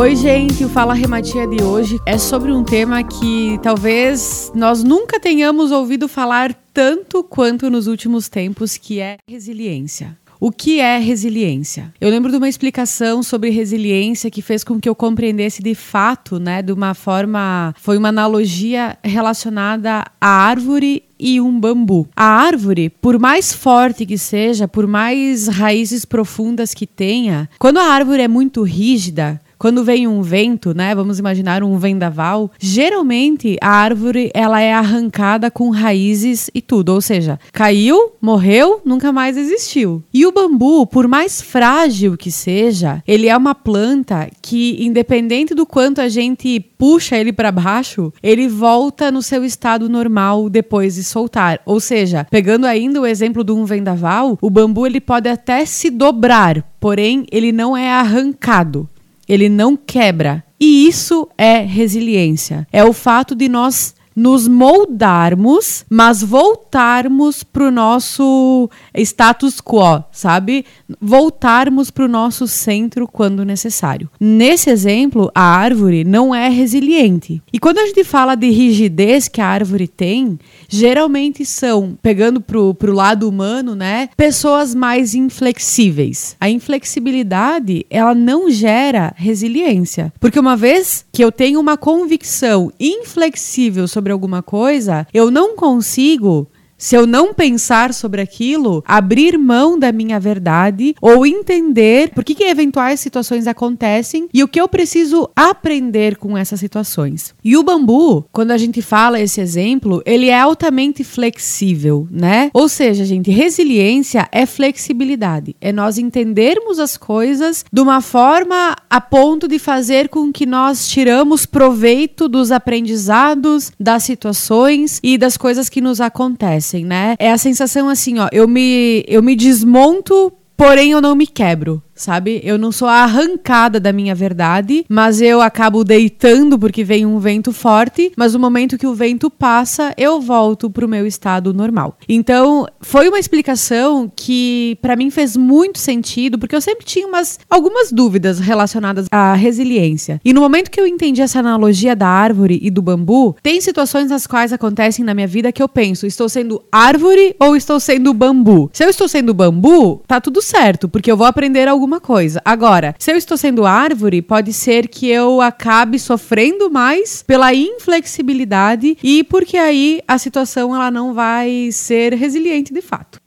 Oi, gente, o Fala Rematia de hoje é sobre um tema que talvez nós nunca tenhamos ouvido falar tanto quanto nos últimos tempos, que é resiliência. O que é resiliência? Eu lembro de uma explicação sobre resiliência que fez com que eu compreendesse de fato, né, de uma forma, foi uma analogia relacionada à árvore e um bambu. A árvore, por mais forte que seja, por mais raízes profundas que tenha, quando a árvore é muito rígida, quando vem um vento, né, vamos imaginar um vendaval, geralmente a árvore ela é arrancada com raízes e tudo, ou seja, caiu, morreu, nunca mais existiu. E o bambu, por mais frágil que seja, ele é uma planta que independente do quanto a gente puxa ele para baixo, ele volta no seu estado normal depois de soltar. Ou seja, pegando ainda o exemplo de um vendaval, o bambu ele pode até se dobrar, porém ele não é arrancado ele não quebra. E isso é resiliência. É o fato de nós nos moldarmos, mas voltarmos para o nosso status quo, sabe? Voltarmos para o nosso centro quando necessário. Nesse exemplo, a árvore não é resiliente. E quando a gente fala de rigidez que a árvore tem, geralmente são, pegando para o lado humano, né? Pessoas mais inflexíveis. A inflexibilidade, ela não gera resiliência. Porque uma vez que eu tenho uma convicção inflexível sobre sobre alguma coisa, eu não consigo se eu não pensar sobre aquilo, abrir mão da minha verdade ou entender por que, que eventuais situações acontecem e o que eu preciso aprender com essas situações. E o bambu, quando a gente fala esse exemplo, ele é altamente flexível, né? Ou seja, gente, resiliência é flexibilidade, é nós entendermos as coisas de uma forma a ponto de fazer com que nós tiramos proveito dos aprendizados, das situações e das coisas que nos acontecem acontecem, né? É a sensação assim, ó, eu me, eu me desmonto, porém eu não me quebro sabe? Eu não sou arrancada da minha verdade, mas eu acabo deitando porque vem um vento forte, mas no momento que o vento passa, eu volto pro meu estado normal. Então, foi uma explicação que para mim fez muito sentido, porque eu sempre tinha umas algumas dúvidas relacionadas à resiliência. E no momento que eu entendi essa analogia da árvore e do bambu, tem situações nas quais acontecem na minha vida que eu penso, estou sendo árvore ou estou sendo bambu? Se eu estou sendo bambu, tá tudo certo, porque eu vou aprender alguma alguma coisa. Agora, se eu estou sendo árvore, pode ser que eu acabe sofrendo mais pela inflexibilidade e porque aí a situação ela não vai ser resiliente de fato.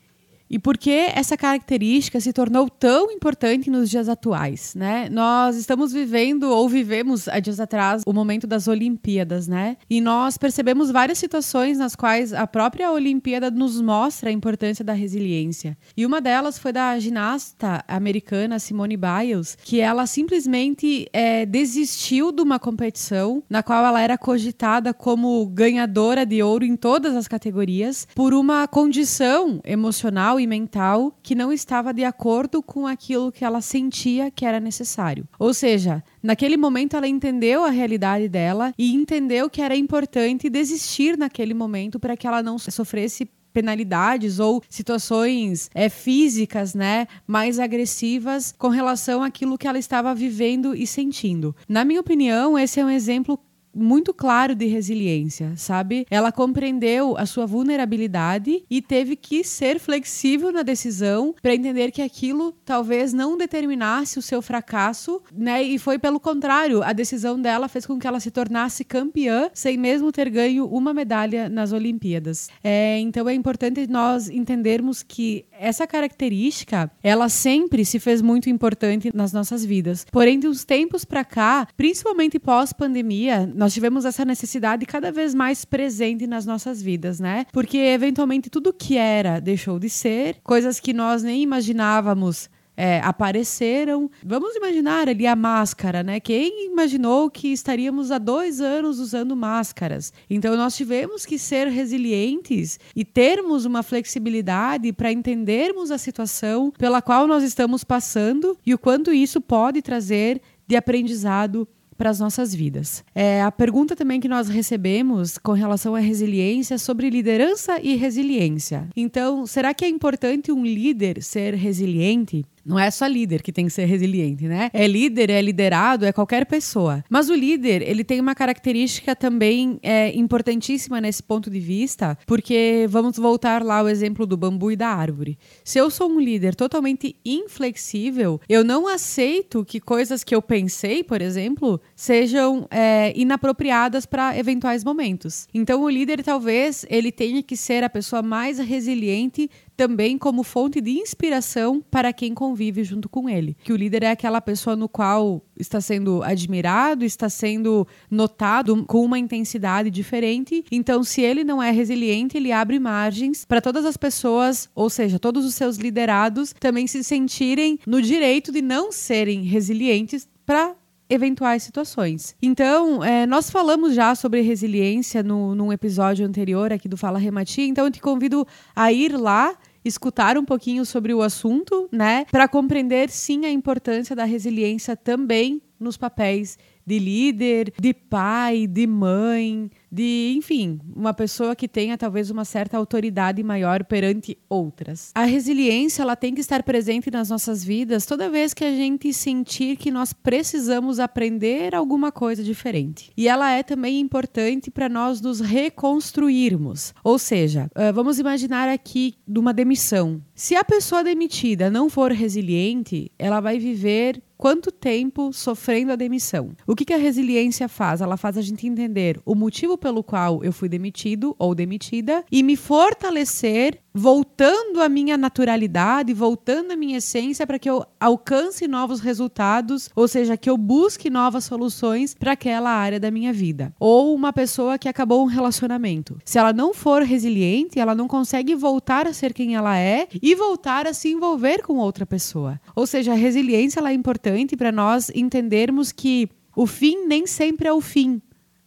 E por que essa característica se tornou tão importante nos dias atuais, né? Nós estamos vivendo ou vivemos há dias atrás o momento das Olimpíadas, né? E nós percebemos várias situações nas quais a própria Olimpíada nos mostra a importância da resiliência. E uma delas foi da ginasta americana Simone Biles, que ela simplesmente é, desistiu de uma competição na qual ela era cogitada como ganhadora de ouro em todas as categorias por uma condição emocional mental que não estava de acordo com aquilo que ela sentia que era necessário. Ou seja, naquele momento ela entendeu a realidade dela e entendeu que era importante desistir naquele momento para que ela não sofresse penalidades ou situações é, físicas, né, mais agressivas com relação àquilo que ela estava vivendo e sentindo. Na minha opinião, esse é um exemplo muito claro de resiliência, sabe? Ela compreendeu a sua vulnerabilidade e teve que ser flexível na decisão para entender que aquilo talvez não determinasse o seu fracasso, né? E foi pelo contrário, a decisão dela fez com que ela se tornasse campeã sem mesmo ter ganho uma medalha nas Olimpíadas. É, então é importante nós entendermos que essa característica, ela sempre se fez muito importante nas nossas vidas. Porém, de uns tempos para cá, principalmente pós-pandemia, nós tivemos essa necessidade cada vez mais presente nas nossas vidas, né? Porque eventualmente tudo que era deixou de ser, coisas que nós nem imaginávamos é, apareceram. Vamos imaginar ali a máscara, né? Quem imaginou que estaríamos há dois anos usando máscaras? Então nós tivemos que ser resilientes e termos uma flexibilidade para entendermos a situação pela qual nós estamos passando e o quanto isso pode trazer de aprendizado para as nossas vidas. É, a pergunta também que nós recebemos com relação à resiliência sobre liderança e resiliência. Então, será que é importante um líder ser resiliente? Não é só líder que tem que ser resiliente, né? É líder, é liderado, é qualquer pessoa. Mas o líder, ele tem uma característica também é, importantíssima nesse ponto de vista, porque vamos voltar lá ao exemplo do bambu e da árvore. Se eu sou um líder totalmente inflexível, eu não aceito que coisas que eu pensei, por exemplo, sejam é, inapropriadas para eventuais momentos. Então, o líder talvez ele tenha que ser a pessoa mais resiliente também como fonte de inspiração para quem convive junto com ele. Que o líder é aquela pessoa no qual está sendo admirado, está sendo notado com uma intensidade diferente. Então, se ele não é resiliente, ele abre margens para todas as pessoas, ou seja, todos os seus liderados também se sentirem no direito de não serem resilientes para eventuais situações. Então, é, nós falamos já sobre resiliência no, num episódio anterior aqui do Fala Rematia, então eu te convido a ir lá escutar um pouquinho sobre o assunto, né, para compreender sim a importância da resiliência também nos papéis de líder, de pai, de mãe, de, enfim, uma pessoa que tenha talvez uma certa autoridade maior perante outras. A resiliência, ela tem que estar presente nas nossas vidas toda vez que a gente sentir que nós precisamos aprender alguma coisa diferente. E ela é também importante para nós nos reconstruirmos. Ou seja, vamos imaginar aqui de uma demissão. Se a pessoa demitida não for resiliente, ela vai viver quanto tempo sofrendo a demissão. O que, que a resiliência faz? Ela faz a gente entender o motivo pelo qual eu fui demitido ou demitida e me fortalecer voltando à minha naturalidade, voltando à minha essência para que eu alcance novos resultados, ou seja, que eu busque novas soluções para aquela área da minha vida. Ou uma pessoa que acabou um relacionamento. Se ela não for resiliente, ela não consegue voltar a ser quem ela é e voltar a se envolver com outra pessoa. Ou seja, a resiliência ela é importante para nós entendermos que o fim nem sempre é o fim,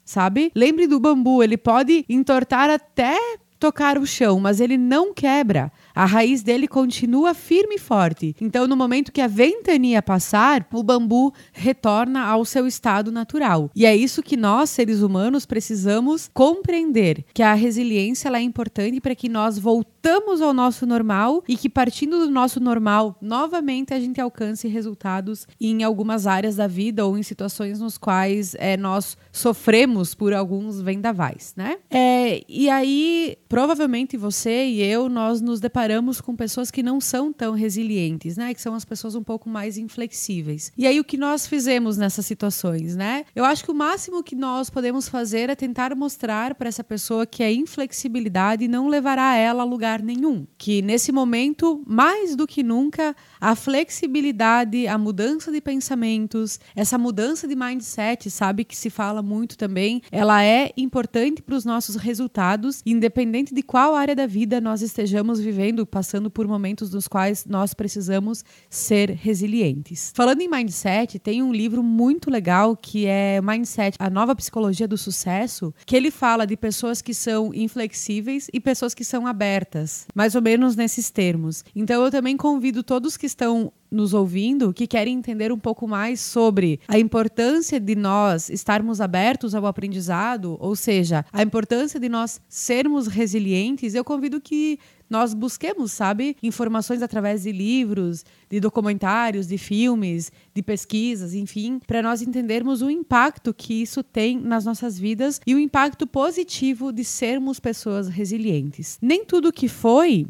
sabe? Lembre do bambu, ele pode entortar até tocar o chão, mas ele não quebra. A raiz dele continua firme e forte. Então, no momento que a ventania passar, o bambu retorna ao seu estado natural. E é isso que nós, seres humanos, precisamos compreender, que a resiliência é importante para que nós voltamos ao nosso normal e que partindo do nosso normal, novamente a gente alcance resultados em algumas áreas da vida ou em situações nos quais é, nós sofremos por alguns vendavais, né? É, e aí, provavelmente você e eu, nós nos deparamos deparamos com pessoas que não são tão resilientes, né? Que são as pessoas um pouco mais inflexíveis. E aí o que nós fizemos nessas situações, né? Eu acho que o máximo que nós podemos fazer é tentar mostrar para essa pessoa que a inflexibilidade não levará ela a lugar nenhum, que nesse momento, mais do que nunca, a flexibilidade, a mudança de pensamentos, essa mudança de mindset, sabe que se fala muito também, ela é importante para os nossos resultados, independente de qual área da vida nós estejamos vivendo vivendo, passando por momentos nos quais nós precisamos ser resilientes. Falando em mindset, tem um livro muito legal que é Mindset, a nova psicologia do sucesso, que ele fala de pessoas que são inflexíveis e pessoas que são abertas, mais ou menos nesses termos. Então eu também convido todos que estão nos ouvindo que querem entender um pouco mais sobre a importância de nós estarmos abertos ao aprendizado, ou seja, a importância de nós sermos resilientes, eu convido que nós busquemos, sabe, informações através de livros, de documentários, de filmes, de pesquisas, enfim, para nós entendermos o impacto que isso tem nas nossas vidas e o impacto positivo de sermos pessoas resilientes. Nem tudo que foi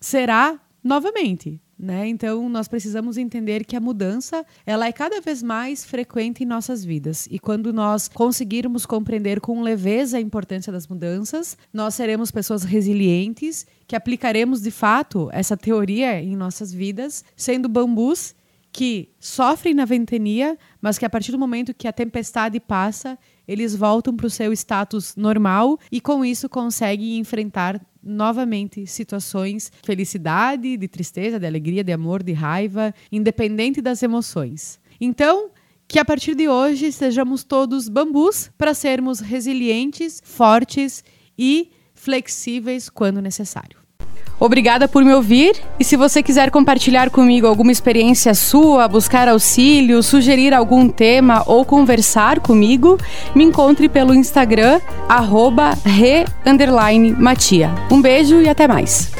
será novamente. Né? Então, nós precisamos entender que a mudança ela é cada vez mais frequente em nossas vidas. E quando nós conseguirmos compreender com leveza a importância das mudanças, nós seremos pessoas resilientes, que aplicaremos de fato essa teoria em nossas vidas, sendo bambus que sofrem na ventania, mas que a partir do momento que a tempestade passa, eles voltam para o seu status normal e com isso conseguem enfrentar novamente situações de felicidade, de tristeza, de alegria, de amor, de raiva, independente das emoções. Então, que a partir de hoje sejamos todos bambus para sermos resilientes, fortes e flexíveis quando necessário. Obrigada por me ouvir e se você quiser compartilhar comigo alguma experiência sua, buscar auxílio, sugerir algum tema ou conversar comigo, me encontre pelo Instagram re_matia. Um beijo e até mais.